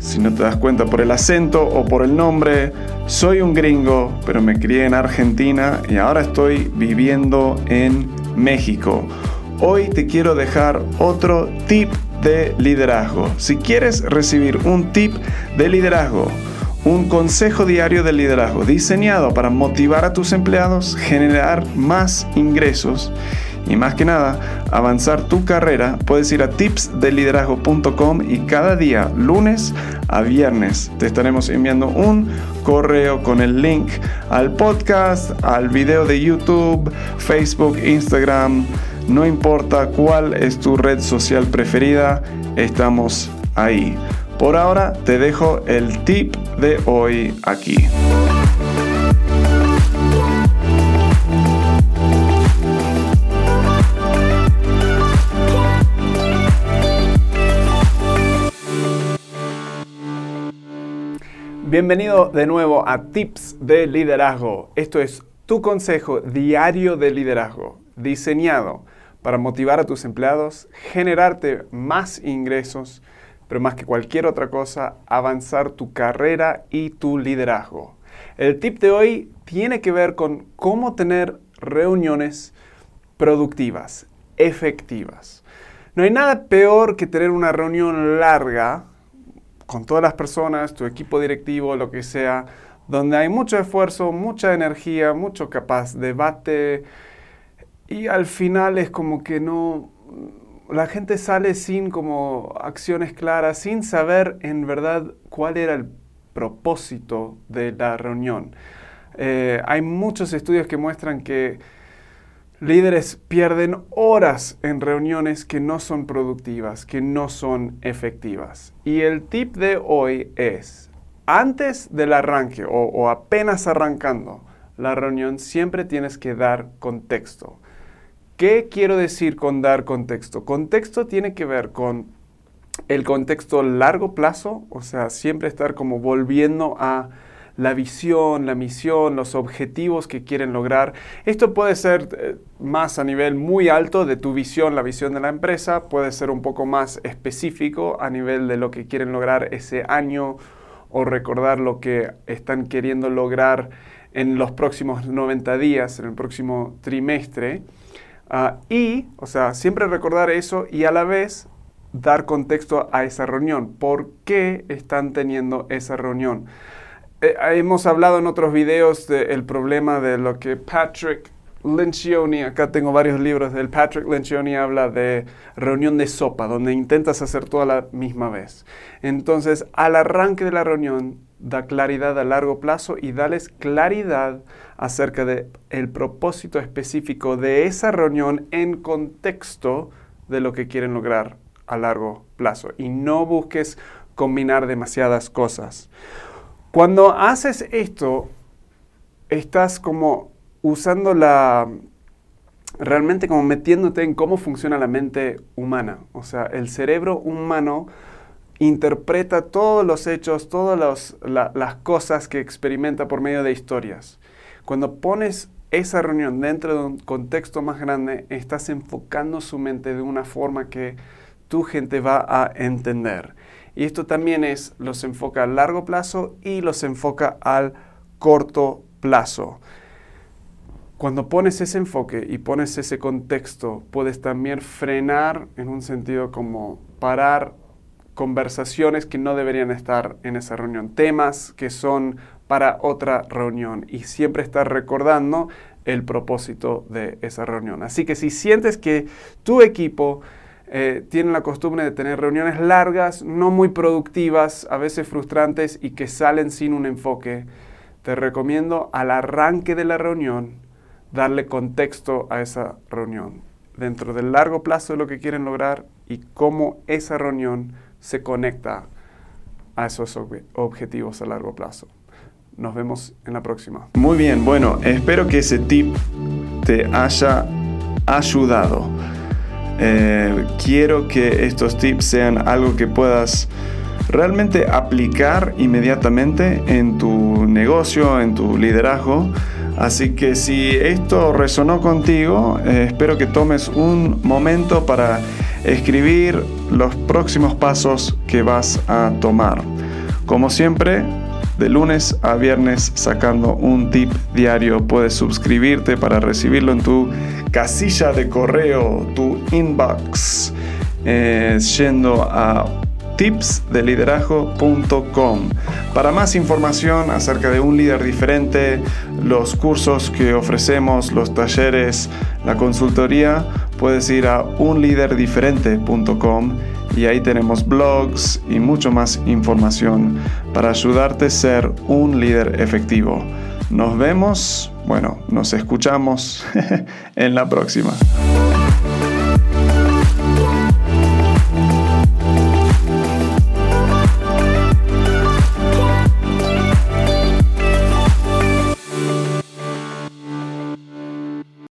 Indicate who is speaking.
Speaker 1: Si no te das cuenta por el acento o por el nombre, soy un gringo, pero me crié en Argentina y ahora estoy viviendo en México. Hoy te quiero dejar otro tip de liderazgo. Si quieres recibir un tip de liderazgo, un consejo diario de liderazgo diseñado para motivar a tus empleados, generar más ingresos y más que nada avanzar tu carrera, puedes ir a tipsdeliderazgo.com y cada día, lunes a viernes, te estaremos enviando un correo con el link al podcast, al video de YouTube, Facebook, Instagram. No importa cuál es tu red social preferida, estamos ahí. Por ahora te dejo el tip de hoy aquí. Bienvenido de nuevo a Tips de Liderazgo. Esto es tu consejo diario de liderazgo, diseñado para motivar a tus empleados, generarte más ingresos, pero más que cualquier otra cosa, avanzar tu carrera y tu liderazgo. El tip de hoy tiene que ver con cómo tener reuniones productivas, efectivas. No hay nada peor que tener una reunión larga con todas las personas, tu equipo directivo, lo que sea, donde hay mucho esfuerzo, mucha energía, mucho capaz debate y al final es como que no, la gente sale sin como acciones claras, sin saber en verdad cuál era el propósito de la reunión. Eh, hay muchos estudios que muestran que Líderes pierden horas en reuniones que no son productivas, que no son efectivas. Y el tip de hoy es, antes del arranque o, apenas arrancando la reunión, siempre tienes que dar contexto. ¿Qué quiero decir con dar contexto? Contexto tiene que ver con el contexto largo plazo, o sea, siempre estar como volviendo a la visión, la misión, los objetivos que quieren lograr. Esto puede ser eh, más a nivel muy alto de tu visión, la visión de la empresa, puede ser un poco más específico a nivel de lo que quieren lograr ese año o recordar lo que están queriendo lograr en los próximos 90 días, en el próximo trimestre. Ah, y, o sea, siempre recordar eso y a la vez dar contexto a esa reunión. ¿Por qué están teniendo esa reunión? Eh, hemos hablado en otros videos del problema de lo que Patrick Lencioni, acá tengo varios libros del Patrick Lencioni, habla de reunión de sopa, donde intentas hacer todo a la misma vez. Entonces, al arranque de la reunión, da claridad a largo plazo y dales claridad acerca del el propósito específico de esa reunión en contexto de lo que quieren lograr a largo plazo. Y no busques combinar demasiadas cosas. Cuando haces esto, estás como usando la, realmente como metiéndote en cómo funciona la mente humana. O sea, el cerebro humano interpreta todos los hechos, todas las cosas que experimenta por medio de historias. Cuando pones esa reunión dentro de un contexto más grande, estás enfocando su mente de una forma que tu gente va a entender. Y esto también es, los enfoca a largo plazo y los enfoca al corto plazo. Cuando pones ese enfoque y pones ese contexto, puedes también frenar en un sentido como parar conversaciones que no deberían estar en esa reunión, temas que son para otra reunión y siempre estar recordando el propósito de esa reunión. Así que si sientes que tu equipo eh, la costumbre de tener reuniones largas, no muy productivas, a veces frustrantes y que salen sin un enfoque. Te recomiendo al arranque de la reunión darle contexto a esa reunión, dentro del largo plazo de lo que quieren lograr y cómo esa reunión se conecta a esos objetivos a largo plazo. Nos vemos en la próxima.
Speaker 2: Muy bien, bueno, espero que ese tip te haya ayudado. Eh, quiero que estos tips sean algo que puedas realmente aplicar inmediatamente en tu negocio, en tu liderazgo. Así que si esto resonó contigo, eh, espero que tomes un momento para escribir los próximos pasos que vas a tomar. Como siempre, de lunes a viernes sacando un tip diario. Puedes suscribirte para recibirlo en tu casilla de correo, tu inbox, eh, yendo a tipsdeliderazgo.com. Para más información acerca de un líder diferente, los cursos que ofrecemos, los talleres, la consultoría, puedes ir a unliderdiferente.com y ahí tenemos blogs y mucho más información para ayudarte a ser un líder efectivo. Nos vemos, bueno, nos escuchamos en la próxima.